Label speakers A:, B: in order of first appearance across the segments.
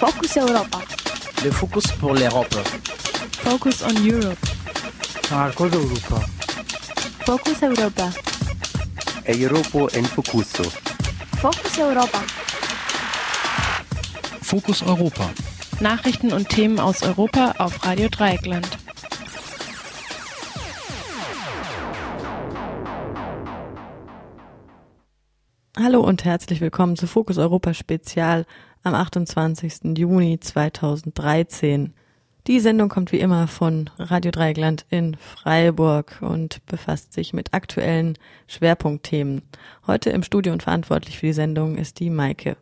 A: Focus Europa.
B: Le Focus pour l'Europe.
C: Focus on Europe.
D: Marcos Europa.
A: Focus Europa.
E: Europa en Focuso.
A: Focus Europa.
F: Fokus Europa.
C: Nachrichten und Themen aus Europa auf Radio Dreieckland. Hallo und herzlich willkommen zu Fokus Europa Spezial am 28. Juni 2013. Die Sendung kommt wie immer von Radio Dreieckland in Freiburg und befasst sich mit aktuellen Schwerpunktthemen. Heute im Studio und verantwortlich für die Sendung ist die Maike.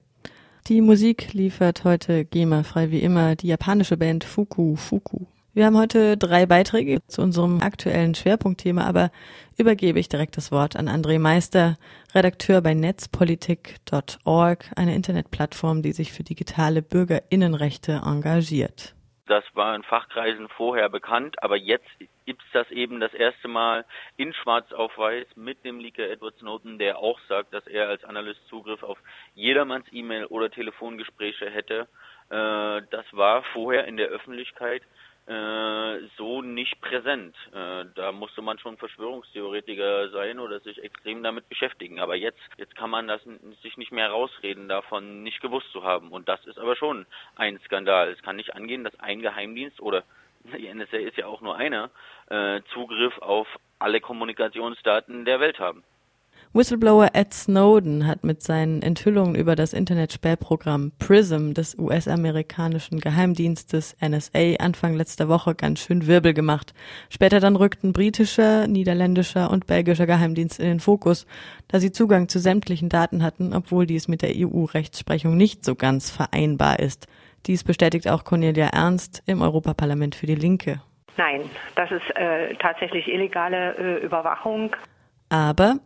C: Die Musik liefert heute GEMA frei wie immer die japanische Band Fuku Fuku. Wir haben heute drei Beiträge zu unserem aktuellen Schwerpunktthema, aber übergebe ich direkt das Wort an André Meister, Redakteur bei netzpolitik.org, eine Internetplattform, die sich für digitale Bürgerinnenrechte engagiert.
G: Das war in Fachkreisen vorher bekannt, aber jetzt gibt es das eben das erste Mal in Schwarz auf Weiß mit dem Leaker Edward Snowden, der auch sagt, dass er als Analyst Zugriff auf jedermanns E-Mail oder Telefongespräche hätte. Äh, das war vorher in der Öffentlichkeit so nicht präsent. Äh, da musste man schon Verschwörungstheoretiker sein oder sich extrem damit beschäftigen. Aber jetzt, jetzt kann man das sich nicht mehr rausreden, davon nicht gewusst zu haben. Und das ist aber schon ein Skandal. Es kann nicht angehen, dass ein Geheimdienst oder die NSA ist ja auch nur einer, äh, Zugriff auf alle Kommunikationsdaten der Welt haben.
C: Whistleblower Ed Snowden hat mit seinen Enthüllungen über das Internetsperrprogramm PRISM des US-amerikanischen Geheimdienstes NSA Anfang letzter Woche ganz schön Wirbel gemacht. Später dann rückten britischer, niederländischer und belgischer Geheimdienst in den Fokus, da sie Zugang zu sämtlichen Daten hatten, obwohl dies mit der EU-Rechtsprechung nicht so ganz vereinbar ist. Dies bestätigt auch Cornelia Ernst im Europaparlament für die Linke.
H: Nein, das ist äh, tatsächlich illegale äh, Überwachung.
C: Aber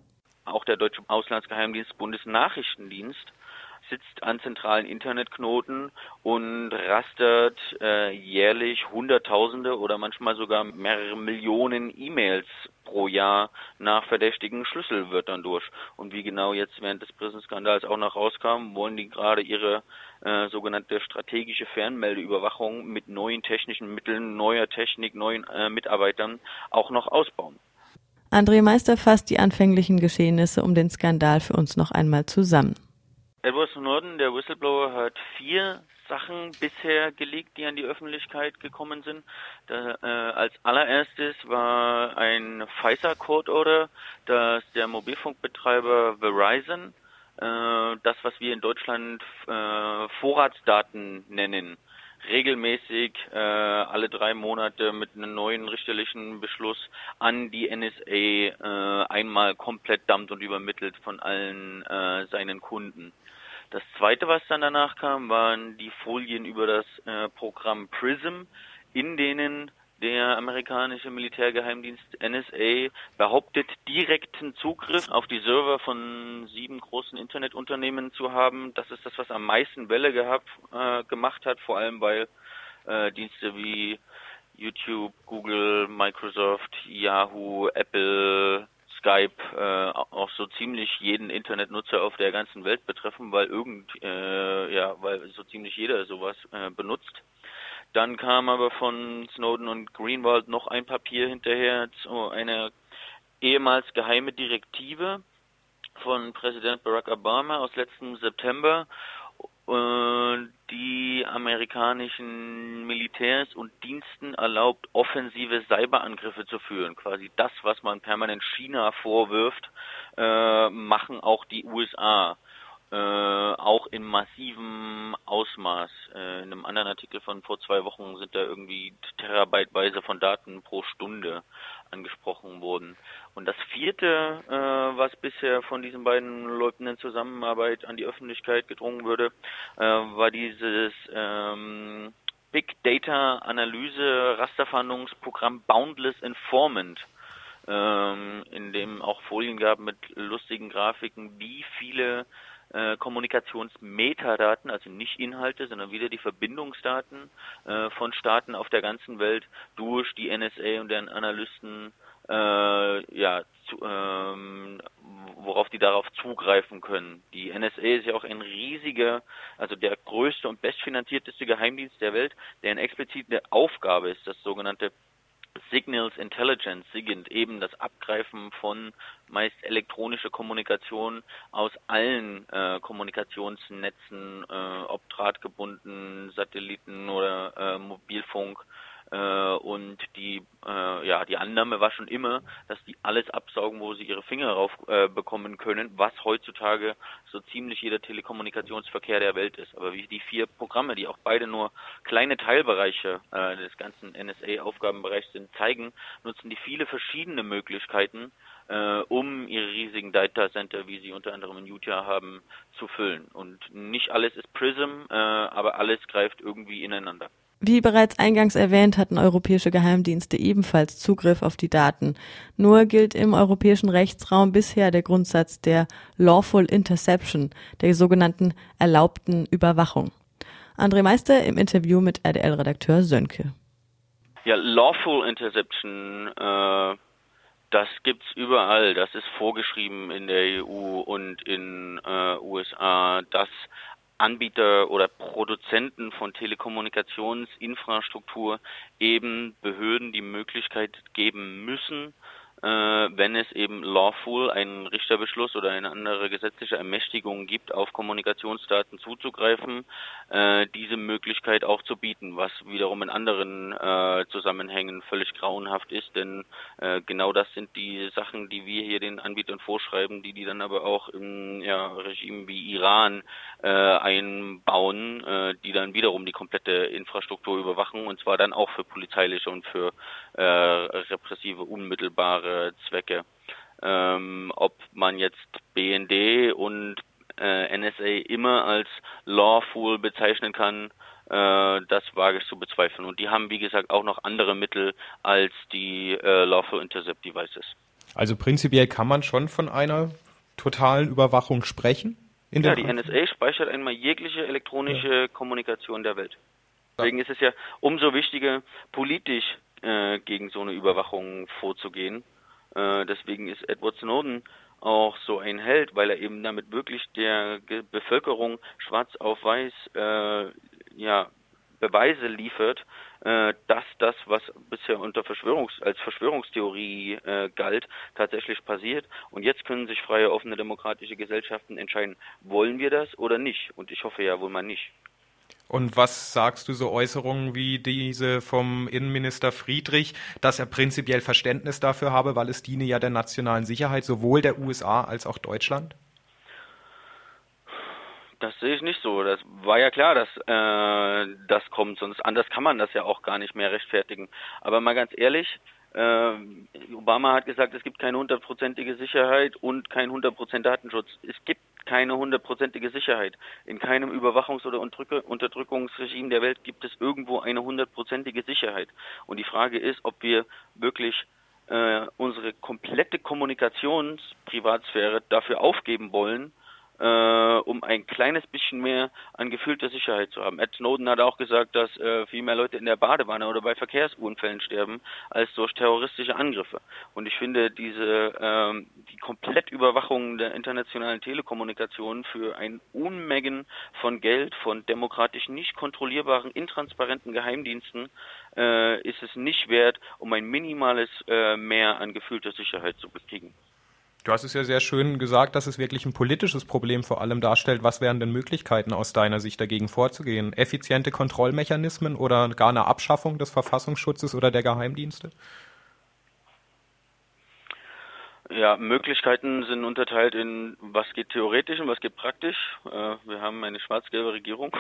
G: auch der deutsche Auslandsgeheimdienst Bundesnachrichtendienst sitzt an zentralen Internetknoten und rastert äh, jährlich Hunderttausende oder manchmal sogar mehrere Millionen E-Mails pro Jahr nach verdächtigen Schlüsselwörtern durch. Und wie genau jetzt während des Prisonskandals auch noch rauskam, wollen die gerade ihre äh, sogenannte strategische Fernmeldeüberwachung mit neuen technischen Mitteln, neuer Technik, neuen äh, Mitarbeitern auch noch ausbauen.
C: André Meister fasst die anfänglichen Geschehnisse um den Skandal für uns noch einmal zusammen.
G: Edward Snowden, der Whistleblower, hat vier Sachen bisher gelegt, die an die Öffentlichkeit gekommen sind. Da, äh, als allererstes war ein FISA-Code-Order, dass der Mobilfunkbetreiber Verizon äh, das, was wir in Deutschland äh, Vorratsdaten nennen, regelmäßig äh, alle drei Monate mit einem neuen richterlichen Beschluss an die NSA äh, einmal komplett dammt und übermittelt von allen äh, seinen Kunden. Das zweite, was dann danach kam, waren die Folien über das äh, Programm PRISM, in denen der amerikanische Militärgeheimdienst NSA behauptet, direkten Zugriff auf die Server von sieben großen Internetunternehmen zu haben. Das ist das, was am meisten Welle gehabt, äh, gemacht hat, vor allem weil äh, Dienste wie YouTube, Google, Microsoft, Yahoo, Apple, Skype äh, auch so ziemlich jeden Internetnutzer auf der ganzen Welt betreffen, weil irgend äh, ja, weil so ziemlich jeder sowas äh, benutzt. Dann kam aber von Snowden und Greenwald noch ein Papier hinterher zu einer ehemals geheime Direktive von Präsident Barack Obama aus letztem September, die amerikanischen Militärs und Diensten erlaubt, offensive Cyberangriffe zu führen. Quasi das, was man permanent China vorwirft, äh, machen auch die USA äh, auch in massivem Ausmaß. Äh, in einem anderen Artikel von vor zwei Wochen sind da irgendwie Terabyteweise von Daten pro Stunde angesprochen worden. Und das vierte, äh, was bisher von diesen beiden Leuten in Zusammenarbeit an die Öffentlichkeit gedrungen würde, äh, war dieses ähm, Big Data Analyse Rasterfahndungsprogramm Boundless Informant ähm, in dem auch Folien gab mit lustigen Grafiken, wie viele äh, Kommunikationsmetadaten, also nicht Inhalte, sondern wieder die Verbindungsdaten äh, von Staaten auf der ganzen Welt durch die NSA und deren Analysten äh, ja, zu, ähm, worauf die darauf zugreifen können. Die NSA ist ja auch ein riesiger, also der größte und bestfinanzierteste Geheimdienst der Welt, deren explizite Aufgabe ist, das sogenannte Signals Intelligence, SIGINT, eben das Abgreifen von meist elektronischer Kommunikation aus allen äh, Kommunikationsnetzen, äh, ob drahtgebunden, Satelliten oder äh, Mobilfunk, äh, und die, äh, ja, die Annahme war schon immer, dass die alles absaugen, wo sie ihre Finger drauf äh, bekommen können, was heutzutage so ziemlich jeder Telekommunikationsverkehr der Welt ist. Aber wie die vier Programme, die auch beide nur kleine Teilbereiche äh, des ganzen NSA-Aufgabenbereichs sind, zeigen, nutzen die viele verschiedene Möglichkeiten, um ihre riesigen Data Center, wie sie unter anderem in Utah haben, zu füllen. Und nicht alles ist Prism, äh, aber alles greift irgendwie ineinander.
C: Wie bereits eingangs erwähnt, hatten europäische Geheimdienste ebenfalls Zugriff auf die Daten. Nur gilt im europäischen Rechtsraum bisher der Grundsatz der Lawful Interception, der sogenannten erlaubten Überwachung. André Meister im Interview mit RDL-Redakteur Sönke.
G: Ja, Lawful Interception, äh, das gibt's überall. Das ist vorgeschrieben in der EU und in äh, USA. Das Anbieter oder Produzenten von Telekommunikationsinfrastruktur eben Behörden die Möglichkeit geben müssen, wenn es eben lawful einen Richterbeschluss oder eine andere gesetzliche Ermächtigung gibt, auf Kommunikationsdaten zuzugreifen, äh, diese Möglichkeit auch zu bieten, was wiederum in anderen äh, Zusammenhängen völlig grauenhaft ist, denn äh, genau das sind die Sachen, die wir hier den Anbietern vorschreiben, die die dann aber auch im ja, Regime wie Iran äh, einbauen, äh, die dann wiederum die komplette Infrastruktur überwachen und zwar dann auch für polizeiliche und für äh, repressive unmittelbare Zwecke. Ähm, ob man jetzt BND und äh, NSA immer als lawful bezeichnen kann, äh, das wage ich zu bezweifeln. Und die haben, wie gesagt, auch noch andere Mittel als die äh, lawful intercept devices.
F: Also prinzipiell kann man schon von einer totalen Überwachung sprechen?
G: ja, die NSA speichert einmal jegliche elektronische ja. Kommunikation der Welt. Deswegen ist es ja umso wichtiger, politisch äh, gegen so eine Überwachung vorzugehen. Äh, deswegen ist Edward Snowden auch so ein Held, weil er eben damit wirklich der Bevölkerung schwarz auf weiß äh, ja Beweise liefert, äh, dass das, was bisher unter Verschwörungs als Verschwörungstheorie äh, galt, tatsächlich passiert. Und jetzt können sich freie, offene, demokratische Gesellschaften entscheiden, wollen wir das oder nicht? Und ich hoffe ja wohl mal nicht.
F: Und was sagst du so Äußerungen wie diese vom Innenminister Friedrich, dass er prinzipiell Verständnis dafür habe, weil es diene ja der nationalen Sicherheit sowohl der USA als auch Deutschland?
G: Das sehe ich nicht so. Das war ja klar, dass äh, das kommt, sonst anders kann man das ja auch gar nicht mehr rechtfertigen. Aber mal ganz ehrlich, äh, Obama hat gesagt, es gibt keine hundertprozentige Sicherheit und kein hundertprozent Datenschutz. Es gibt keine hundertprozentige Sicherheit. In keinem Überwachungs- oder Unterdrückungsregime der Welt gibt es irgendwo eine hundertprozentige Sicherheit. Und die Frage ist, ob wir wirklich äh, unsere komplette Kommunikationsprivatsphäre dafür aufgeben wollen, äh, um ein kleines bisschen mehr an gefühlter Sicherheit zu haben. Ed Snowden hat auch gesagt, dass äh, viel mehr Leute in der Badewanne oder bei Verkehrsunfällen sterben als durch terroristische Angriffe. Und ich finde diese ähm, die Komplettüberwachung der internationalen Telekommunikation für ein Unmengen von Geld von demokratisch nicht kontrollierbaren, intransparenten Geheimdiensten äh, ist es nicht wert, um ein minimales äh, Mehr an gefühlter Sicherheit zu bekriegen.
F: Du hast es ja sehr schön gesagt, dass es wirklich ein politisches Problem vor allem darstellt. Was wären denn Möglichkeiten aus deiner Sicht dagegen vorzugehen? Effiziente Kontrollmechanismen oder gar eine Abschaffung des Verfassungsschutzes oder der Geheimdienste?
G: Ja, Möglichkeiten sind unterteilt in was geht theoretisch und was geht praktisch. Äh, wir haben eine schwarz-gelbe Regierung.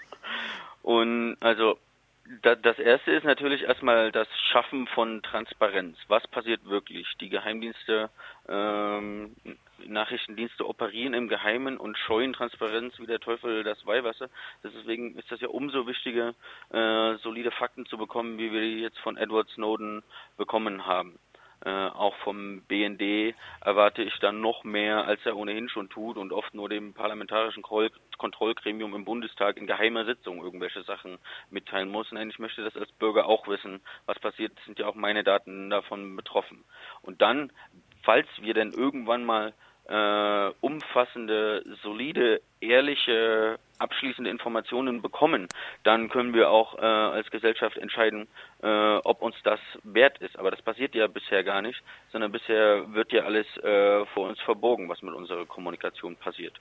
G: und also das erste ist natürlich erstmal das Schaffen von Transparenz. Was passiert wirklich? Die Geheimdienste, ähm, Nachrichtendienste operieren im Geheimen und scheuen Transparenz wie der Teufel das Weihwasser. Deswegen ist das ja umso wichtiger, äh, solide Fakten zu bekommen, wie wir die jetzt von Edward Snowden bekommen haben. Äh, auch vom BND erwarte ich dann noch mehr, als er ohnehin schon tut und oft nur dem parlamentarischen Kontrollgremium im Bundestag in geheimer Sitzung irgendwelche Sachen mitteilen muss. Nein, ich möchte das als Bürger auch wissen. Was passiert, sind ja auch meine Daten davon betroffen. Und dann, falls wir denn irgendwann mal äh, umfassende, solide, ehrliche, abschließende Informationen bekommen, dann können wir auch äh, als Gesellschaft entscheiden, äh, ob uns das wert ist. Aber das passiert ja bisher gar nicht, sondern bisher wird ja alles äh, vor uns verborgen, was mit unserer Kommunikation passiert.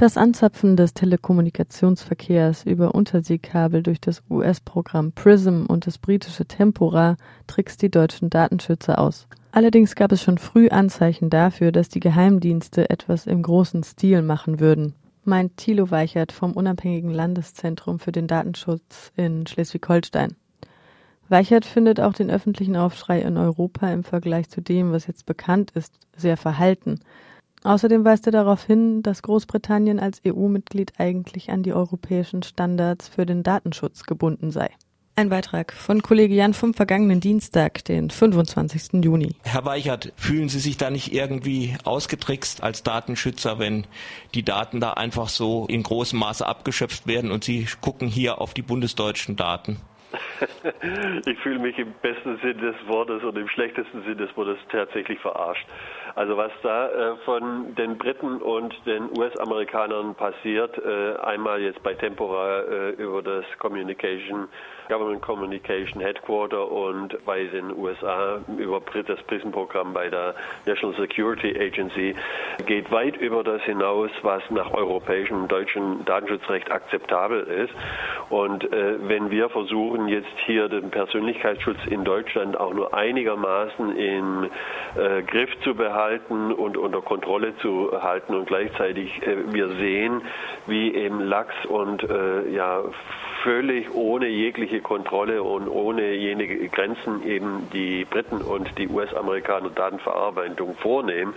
C: Das Anzapfen des Telekommunikationsverkehrs über Unterseekabel durch das US-Programm PRISM und das britische Tempora trickst die deutschen Datenschützer aus. Allerdings gab es schon früh Anzeichen dafür, dass die Geheimdienste etwas im großen Stil machen würden, meint Thilo Weichert vom Unabhängigen Landeszentrum für den Datenschutz in Schleswig-Holstein. Weichert findet auch den öffentlichen Aufschrei in Europa im Vergleich zu dem, was jetzt bekannt ist, sehr verhalten. Außerdem weist er darauf hin, dass Großbritannien als EU-Mitglied eigentlich an die europäischen Standards für den Datenschutz gebunden sei. Ein Beitrag von Kollege Jan vom vergangenen Dienstag, den 25. Juni.
I: Herr Weichert, fühlen Sie sich da nicht irgendwie ausgetrickst als Datenschützer, wenn die Daten da einfach so in großem Maße abgeschöpft werden und Sie gucken hier auf die bundesdeutschen Daten?
J: ich fühle mich im besten Sinn des Wortes und im schlechtesten Sinn des Wortes tatsächlich verarscht. Also was da äh, von den Briten und den US-Amerikanern passiert, äh, einmal jetzt bei Tempora äh, über das Communication Government Communication Headquarter und bei den USA über das PRISM-Programm bei der National Security Agency geht weit über das hinaus, was nach europäischem und deutschem Datenschutzrecht akzeptabel ist. Und äh, wenn wir versuchen, jetzt hier den Persönlichkeitsschutz in Deutschland auch nur einigermaßen im äh, Griff zu behalten und unter Kontrolle zu halten und gleichzeitig äh, wir sehen, wie eben Lachs und äh, ja völlig ohne jegliche Kontrolle und ohne jene Grenzen eben die Briten und die US-Amerikaner Datenverarbeitung vornehmen,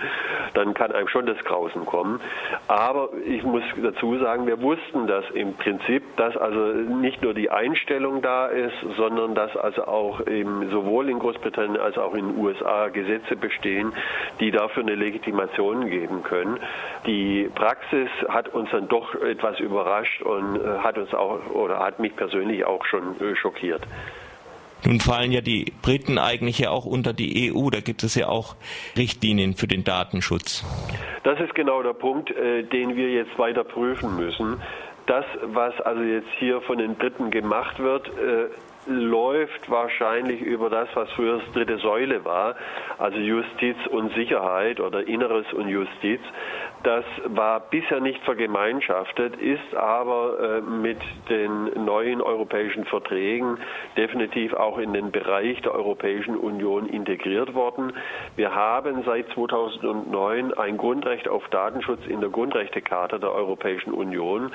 J: dann kann einem schon das Grausen kommen. Aber ich muss dazu sagen, wir wussten das im Prinzip, dass also nicht nur die Einstellung da ist, sondern dass also auch eben sowohl in Großbritannien als auch in den USA Gesetze bestehen, die dafür eine Legitimation geben können. Die Praxis hat uns dann doch etwas überrascht und äh, hat uns auch oder hat mich persönlich auch schon äh, schockiert.
I: Nun fallen ja die Briten eigentlich ja auch unter die EU. Da gibt es ja auch Richtlinien für den Datenschutz.
J: Das ist genau der Punkt, äh, den wir jetzt weiter prüfen müssen. Das, was also jetzt hier von den Briten gemacht wird, äh, läuft wahrscheinlich über das, was früher das dritte Säule war, also Justiz und Sicherheit oder Inneres und Justiz. Das war bisher nicht vergemeinschaftet, ist aber äh, mit den neuen europäischen Verträgen definitiv auch in den Bereich der Europäischen Union integriert worden. Wir haben seit 2009 ein Grundrecht auf Datenschutz in der Grundrechtecharta der Europäischen Union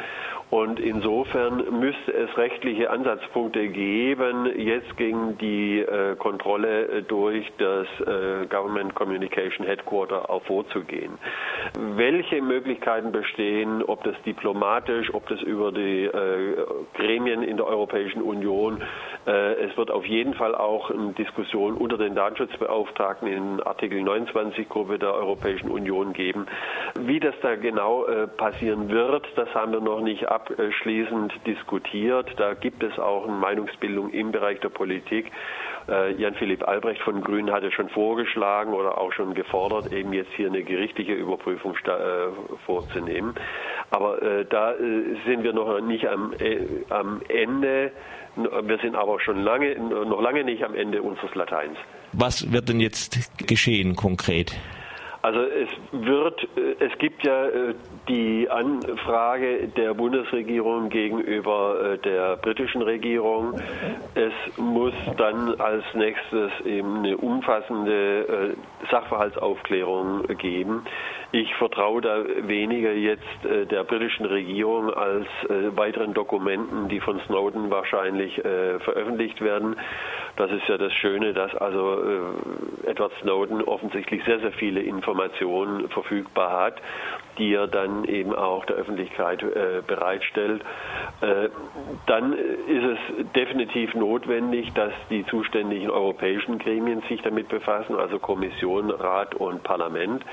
J: und insofern müsste es rechtliche Ansatzpunkte geben, jetzt gegen die äh, Kontrolle durch das äh, Government Communication Headquarter auch vorzugehen. Wel welche Möglichkeiten bestehen, ob das diplomatisch, ob das über die äh, Gremien in der Europäischen Union. Äh, es wird auf jeden Fall auch eine Diskussion unter den Datenschutzbeauftragten in Artikel 29 Gruppe der Europäischen Union geben. Wie das da genau äh, passieren wird, das haben wir noch nicht abschließend diskutiert. Da gibt es auch eine Meinungsbildung im Bereich der Politik. Äh, Jan-Philipp Albrecht von Grünen hatte schon vorgeschlagen oder auch schon gefordert, eben jetzt hier eine gerichtliche Überprüfung äh, vorzunehmen. Aber äh, da sind wir noch nicht am, am Ende. Wir sind aber schon lange, noch lange nicht am Ende unseres Lateins.
I: Was wird denn jetzt geschehen konkret?
J: Also es wird, äh, es gibt ja äh, die Anfrage der Bundesregierung gegenüber äh, der britischen Regierung. Es muss dann als nächstes eben eine umfassende Sachverhaltsaufklärung geben. Ich vertraue da weniger jetzt der britischen Regierung als weiteren Dokumenten, die von Snowden wahrscheinlich veröffentlicht werden. Das ist ja das Schöne, dass also Edward Snowden offensichtlich sehr, sehr viele Informationen Informationen verfügbar hat, die er dann eben auch der Öffentlichkeit äh, bereitstellt. Äh, dann ist es definitiv notwendig, dass die zuständigen europäischen Gremien sich damit befassen, also Kommission, Rat und Parlament.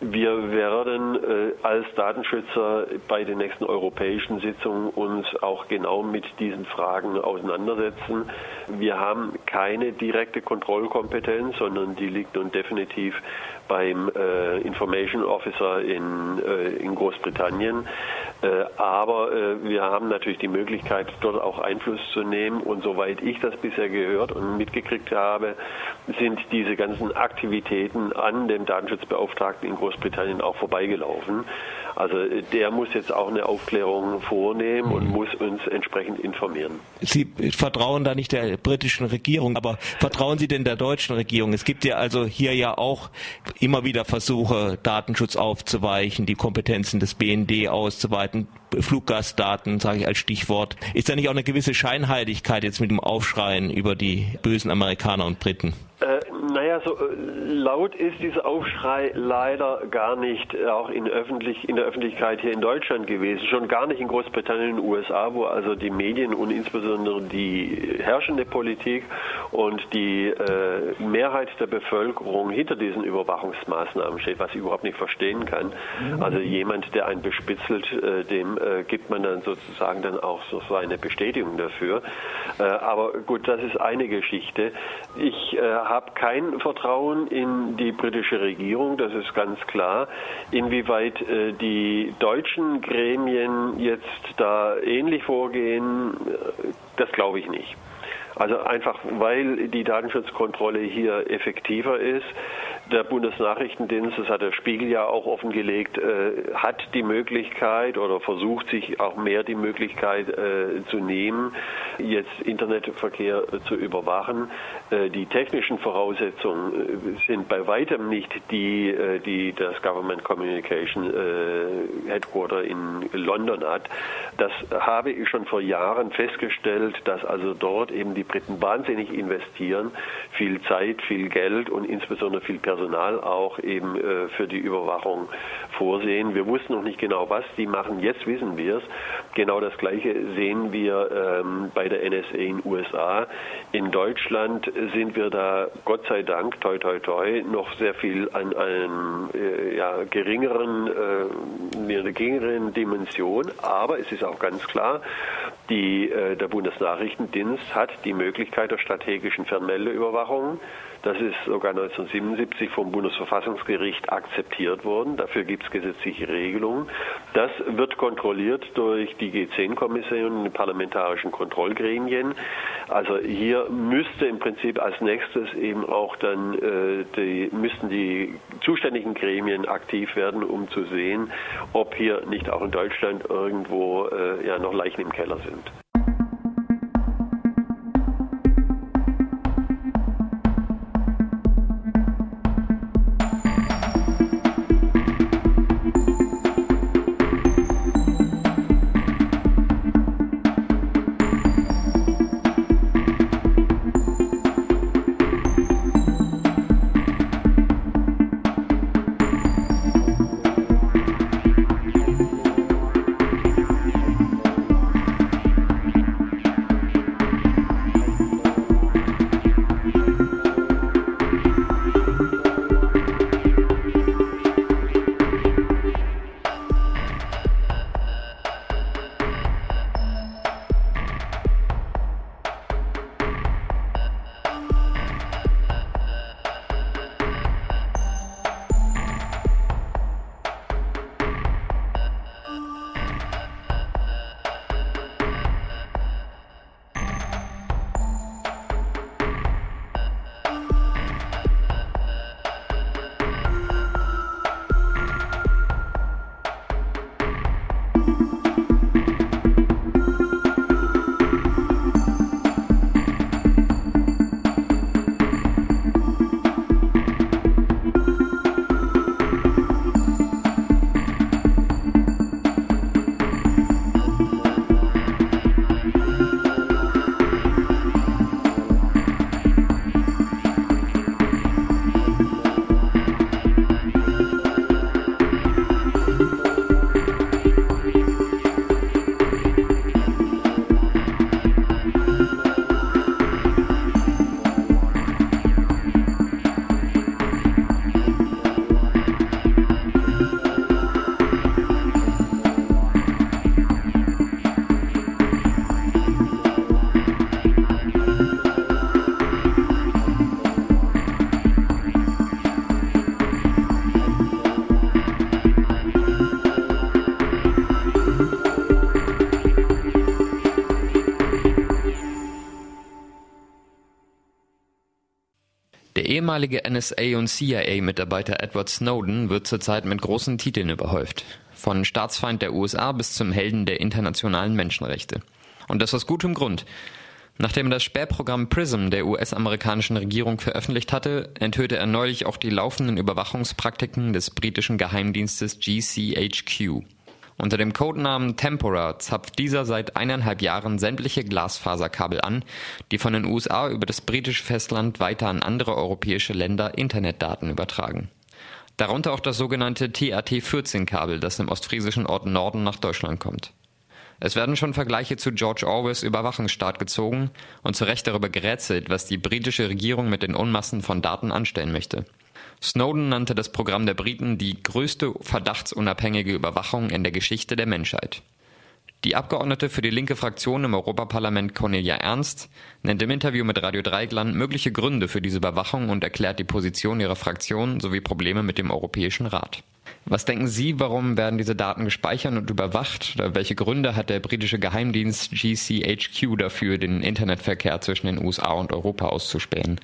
J: Wir werden äh, als Datenschützer bei den nächsten europäischen Sitzungen uns auch genau mit diesen Fragen auseinandersetzen. Wir haben keine direkte Kontrollkompetenz, sondern die liegt nun definitiv beim äh, Information Officer in, äh, in Großbritannien. Äh, aber äh, wir haben natürlich die Möglichkeit, dort auch Einfluss zu nehmen. Und soweit ich das bisher gehört und mitgekriegt habe, sind diese ganzen Aktivitäten an dem Datenschutzbeauftragten in Großbritannien auch vorbeigelaufen. Also der muss jetzt auch eine Aufklärung vornehmen und muss uns entsprechend informieren.
I: Sie vertrauen da nicht der britischen Regierung, aber vertrauen Sie denn der deutschen Regierung? Es gibt ja also hier ja auch immer wieder Versuche, Datenschutz aufzuweichen, die Kompetenzen des BND auszuweiten, Fluggastdaten, sage ich als Stichwort. Ist da nicht auch eine gewisse Scheinheiligkeit jetzt mit dem Aufschreien über die bösen Amerikaner und Briten?
J: Äh, naja, so äh, laut ist dieser Aufschrei leider gar nicht äh, auch in, öffentlich, in der Öffentlichkeit hier in Deutschland gewesen, schon gar nicht in Großbritannien und den USA, wo also die Medien und insbesondere die herrschende Politik und die äh, Mehrheit der Bevölkerung hinter diesen Überwachungsmaßnahmen steht, was ich überhaupt nicht verstehen kann. Also jemand, der einen bespitzelt, äh, dem äh, gibt man dann sozusagen dann auch so eine Bestätigung dafür. aber gut, das ist eine Geschichte. Ich habe kein Vertrauen in die britische Regierung, das ist ganz klar. Inwieweit äh, die deutschen Gremien jetzt da ähnlich vorgehen, äh, das glaube ich nicht. Also einfach, weil die Datenschutzkontrolle hier effektiver ist. Der Bundesnachrichtendienst, das hat der Spiegel ja auch offengelegt, äh, hat die Möglichkeit oder versucht sich auch mehr die Möglichkeit äh, zu nehmen, jetzt Internetverkehr äh, zu überwachen. Äh, die technischen Voraussetzungen äh, sind bei weitem nicht die, äh, die das Government Communication Headquarter in London hat. Das habe ich schon vor Jahren festgestellt, dass also dort eben die Briten wahnsinnig investieren, viel Zeit, viel Geld und insbesondere viel Personal Personal auch eben äh, für die Überwachung vorsehen. Wir wussten noch nicht genau, was die machen. Jetzt wissen wir es. Genau das Gleiche sehen wir ähm, bei der NSA in den USA. In Deutschland sind wir da, Gott sei Dank, toi toi toi, noch sehr viel an einem äh, ja, geringeren, äh, einer geringeren Dimension. Aber es ist auch ganz klar, die, äh, der Bundesnachrichtendienst hat die Möglichkeit der strategischen Fernmeldeüberwachung. Das ist sogar 1977 vom Bundesverfassungsgericht akzeptiert worden. Dafür gibt es gesetzliche Regelungen. Das wird kontrolliert durch die G10-Kommission, die parlamentarischen Kontrollgremien. Also hier müsste im Prinzip als nächstes eben auch dann äh, die, müssten die zuständigen Gremien aktiv werden, um zu sehen, ob hier nicht auch in Deutschland irgendwo äh, ja noch Leichen im Keller sind.
K: Ehemalige NSA- und CIA-Mitarbeiter Edward Snowden wird zurzeit mit großen Titeln überhäuft. Von Staatsfeind der USA bis zum Helden der internationalen Menschenrechte. Und das aus gutem Grund. Nachdem er das Spähprogramm PRISM der US-amerikanischen Regierung veröffentlicht hatte, enthüllte er neulich auch die laufenden Überwachungspraktiken des britischen Geheimdienstes GCHQ. Unter dem Codenamen Tempora zapft dieser seit eineinhalb Jahren sämtliche Glasfaserkabel an, die von den USA über das britische Festland weiter an andere europäische Länder Internetdaten übertragen. Darunter auch das sogenannte TAT-14-Kabel, das im ostfriesischen Ort Norden nach Deutschland kommt. Es werden schon Vergleiche zu George Orwells Überwachungsstaat gezogen und zu Recht darüber gerätselt, was die britische Regierung mit den Unmassen von Daten anstellen möchte. Snowden nannte das Programm der Briten die größte verdachtsunabhängige Überwachung in der Geschichte der Menschheit. Die Abgeordnete für die linke Fraktion im Europaparlament Cornelia Ernst nennt im Interview mit Radio Dreigland mögliche Gründe für diese Überwachung und erklärt die Position ihrer Fraktion sowie Probleme mit dem Europäischen Rat. Was denken Sie, warum werden diese Daten gespeichert und überwacht? Welche Gründe hat der britische Geheimdienst GCHQ dafür, den Internetverkehr zwischen den USA und Europa auszuspähen?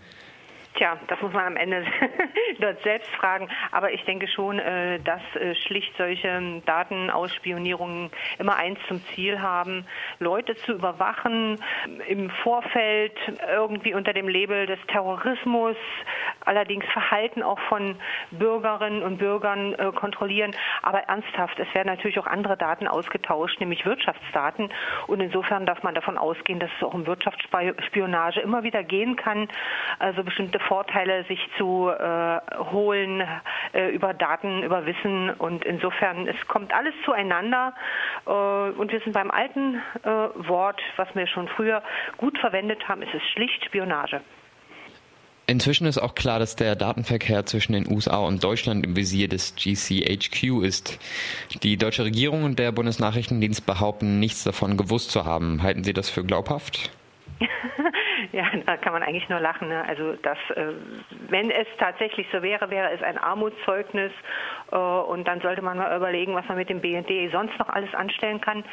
H: Tja, das muss man am Ende dort selbst fragen. Aber ich denke schon, äh, dass äh, schlicht solche Datenausspionierungen immer eins zum Ziel haben, Leute zu überwachen, im Vorfeld irgendwie unter dem Label des Terrorismus allerdings Verhalten auch von Bürgerinnen und Bürgern äh, kontrollieren. Aber ernsthaft, es werden natürlich auch andere Daten ausgetauscht, nämlich Wirtschaftsdaten. Und insofern darf man davon ausgehen, dass es auch um Wirtschaftsspionage immer wieder gehen kann, also bestimmte Vorteile sich zu äh, holen äh, über Daten, über Wissen. Und insofern, es kommt alles zueinander. Äh, und wir sind beim alten äh, Wort, was wir schon früher gut verwendet haben, ist es schlicht Spionage.
K: Inzwischen ist auch klar, dass der Datenverkehr zwischen den USA und Deutschland im Visier des GCHQ ist. Die deutsche Regierung und der Bundesnachrichtendienst behaupten, nichts davon gewusst zu haben. Halten Sie das für glaubhaft?
H: ja, da kann man eigentlich nur lachen. Ne? Also das, äh, wenn es tatsächlich so wäre, wäre es ein Armutszeugnis äh, und dann sollte man mal überlegen, was man mit dem BND sonst noch alles anstellen kann.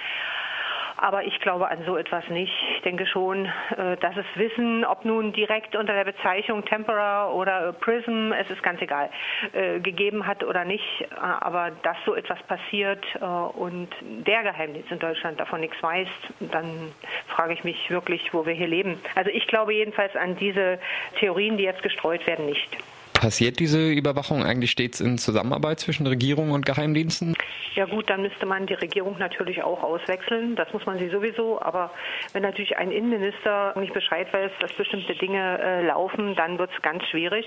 H: Aber ich glaube an so etwas nicht. Ich denke schon, äh, dass es Wissen, ob nun direkt unter der Bezeichnung Tempera oder Prism, es ist ganz egal, äh, gegeben hat oder nicht. Aber dass so etwas passiert äh, und der Geheimdienst in Deutschland davon nichts weiß, dann frage ich mich wirklich, wo wir hier leben. Also ich glaube jedenfalls an diese Theorien, die jetzt gestreut werden, nicht.
K: Passiert diese Überwachung eigentlich stets in Zusammenarbeit zwischen Regierung und Geheimdiensten?
H: Ja gut, dann müsste man die Regierung natürlich auch auswechseln. Das muss man sie sowieso. Aber wenn natürlich ein Innenminister nicht Bescheid weiß, dass bestimmte Dinge äh, laufen, dann wird es ganz schwierig.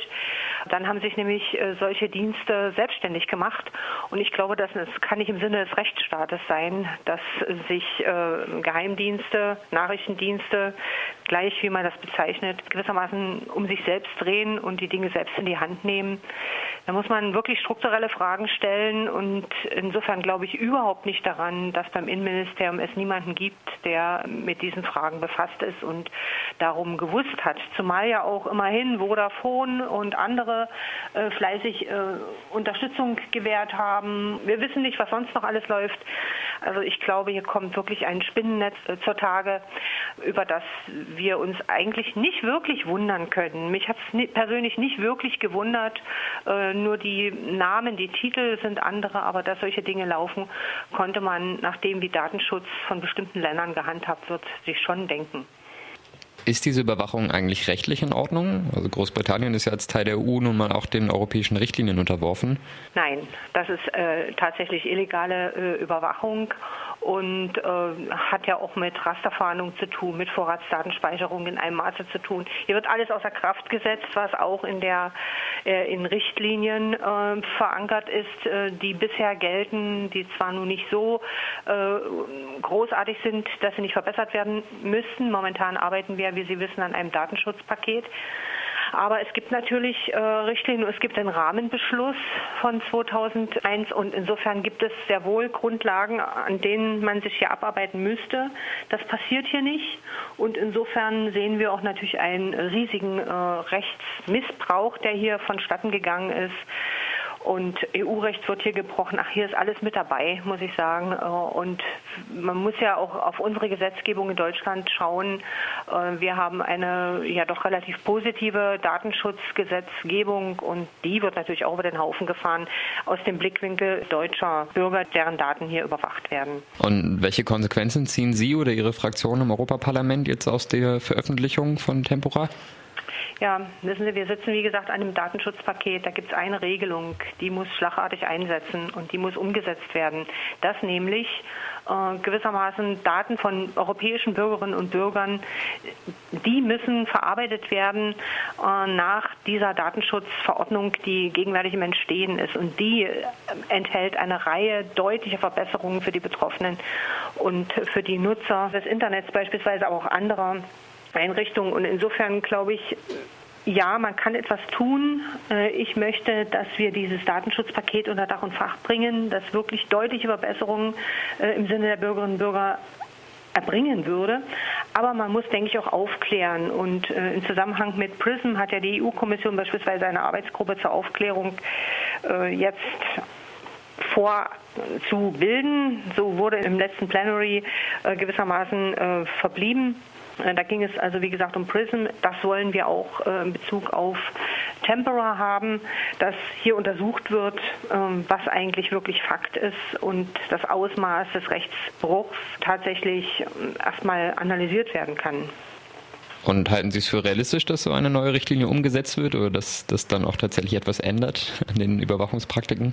H: Dann haben sich nämlich äh, solche Dienste selbstständig gemacht. Und ich glaube, das kann nicht im Sinne des Rechtsstaates sein, dass sich äh, Geheimdienste, Nachrichtendienste, gleich wie man das bezeichnet, gewissermaßen um sich selbst drehen und die Dinge selbst in die Hand nehmen. Da muss man wirklich strukturelle Fragen stellen und insofern glaube ich überhaupt nicht daran, dass beim Innenministerium es niemanden gibt, der mit diesen Fragen befasst ist und darum gewusst hat. Zumal ja auch immerhin Vodafone und andere äh, fleißig äh, Unterstützung gewährt haben. Wir wissen nicht, was sonst noch alles läuft. Also ich glaube, hier kommt wirklich ein Spinnennetz äh, zur Tage, über das wir uns eigentlich nicht wirklich wundern können. Mich hat es persönlich nicht wirklich gewundert. Äh, nur die Namen, die Titel sind andere, aber dass solche Dinge laufen, konnte man, nachdem wie Datenschutz von bestimmten Ländern gehandhabt wird, sich schon denken.
K: Ist diese Überwachung eigentlich rechtlich in Ordnung? Also Großbritannien ist ja als Teil der EU nun mal auch den europäischen Richtlinien unterworfen.
H: Nein, das ist äh, tatsächlich illegale äh, Überwachung und äh, hat ja auch mit Rasterfahndung zu tun, mit Vorratsdatenspeicherung in einem Maße zu tun. Hier wird alles außer Kraft gesetzt, was auch in der äh, in Richtlinien äh, verankert ist, äh, die bisher gelten, die zwar nun nicht so äh, großartig sind, dass sie nicht verbessert werden müssten. Momentan arbeiten wir, wie Sie wissen, an einem Datenschutzpaket. Aber es gibt natürlich äh, Richtlinien, es gibt einen Rahmenbeschluss von 2001 und insofern gibt es sehr wohl Grundlagen, an denen man sich hier abarbeiten müsste. Das passiert hier nicht und insofern sehen wir auch natürlich einen riesigen äh, Rechtsmissbrauch, der hier vonstatten gegangen ist und EU-Recht wird hier gebrochen. Ach, hier ist alles mit dabei, muss ich sagen. Äh, und man muss ja auch auf unsere Gesetzgebung in Deutschland schauen. Äh, wir haben eine ja doch relativ positive Datenschutzgesetzgebung und die wird natürlich auch über den Haufen gefahren aus dem Blickwinkel deutscher Bürger, deren Daten hier überwacht werden.
K: Und welche Konsequenzen ziehen Sie oder Ihre Fraktion im Europaparlament jetzt aus der Veröffentlichung von Tempora?
H: Ja, wissen Sie, wir sitzen wie gesagt an einem Datenschutzpaket. Da gibt es eine Regelung, die muss schlagartig einsetzen und die muss umgesetzt werden. Das nämlich äh, gewissermaßen Daten von europäischen Bürgerinnen und Bürgern, die müssen verarbeitet werden äh, nach dieser Datenschutzverordnung, die gegenwärtig im Entstehen ist. Und die äh, enthält eine Reihe deutlicher Verbesserungen für die Betroffenen und für die Nutzer des Internets beispielsweise, aber auch anderer Einrichtungen. Und insofern glaube ich, ja, man kann etwas tun. Äh, ich möchte, dass wir dieses Datenschutzpaket unter Dach und Fach bringen, das wirklich deutliche Verbesserungen äh, im Sinne der Bürgerinnen und Bürger erbringen würde. Aber man muss, denke ich, auch aufklären. Und äh, im Zusammenhang mit PRISM hat ja die EU-Kommission beispielsweise eine Arbeitsgruppe zur Aufklärung jetzt vor zu bilden. So wurde im letzten Plenary gewissermaßen verblieben. Äh, da ging es also, wie gesagt, um PRISM. Das wollen wir auch äh, in Bezug auf Tempera haben, dass hier untersucht wird, ähm, was eigentlich wirklich Fakt ist und das Ausmaß des Rechtsbruchs tatsächlich ähm, erstmal analysiert werden kann.
K: Und halten Sie es für realistisch, dass so eine neue Richtlinie umgesetzt wird oder dass das dann auch tatsächlich etwas ändert an den Überwachungspraktiken?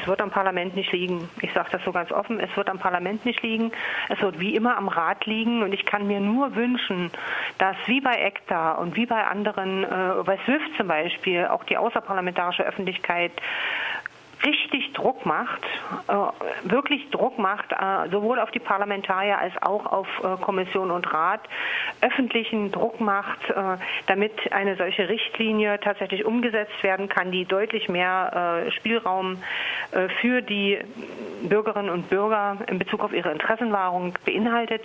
H: Es wird am Parlament nicht liegen. Ich sage das so ganz offen. Es wird am Parlament nicht liegen. Es wird wie immer am Rat liegen. Und ich kann mir nur wünschen, dass wie bei ECTA und wie bei anderen, äh, bei SWIFT zum Beispiel, auch die außerparlamentarische Öffentlichkeit richtig Druck macht, äh, wirklich Druck macht, äh, sowohl auf die Parlamentarier als auch auf äh, Kommission und Rat, öffentlichen Druck macht, damit eine solche Richtlinie tatsächlich umgesetzt werden kann, die deutlich mehr Spielraum für die Bürgerinnen und Bürger in Bezug auf ihre Interessenwahrung beinhaltet.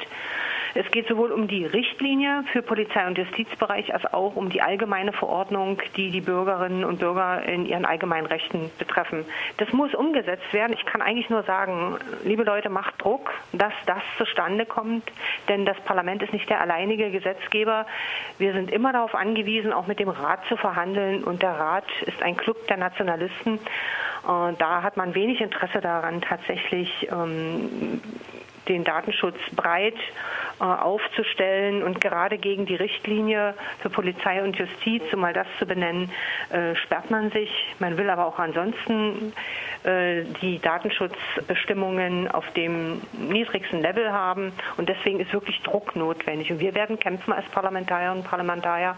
H: Es geht sowohl um die Richtlinie für Polizei- und Justizbereich als auch um die allgemeine Verordnung, die die Bürgerinnen und Bürger in ihren allgemeinen Rechten betreffen. Das muss umgesetzt werden. Ich kann eigentlich nur sagen, liebe Leute, macht Druck, dass das zustande kommt, denn das Parlament ist nicht der alleinige Gesetzgeber. Wir sind immer darauf angewiesen, auch mit dem Rat zu verhandeln und der Rat ist ein Club der Nationalisten. Da hat man wenig Interesse daran, tatsächlich ähm, den Datenschutz breit aufzustellen und gerade gegen die Richtlinie für Polizei und Justiz, um mal das zu benennen, äh, sperrt man sich. Man will aber auch ansonsten äh, die Datenschutzbestimmungen auf dem niedrigsten Level haben und deswegen ist wirklich Druck notwendig. Und wir werden kämpfen als Parlamentarier und Parlamentarier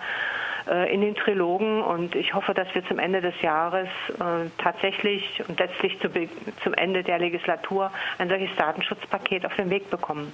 H: äh, in den Trilogen und ich hoffe, dass wir zum Ende des Jahres äh, tatsächlich und letztlich zu, zum Ende der Legislatur ein solches Datenschutzpaket auf den Weg bekommen.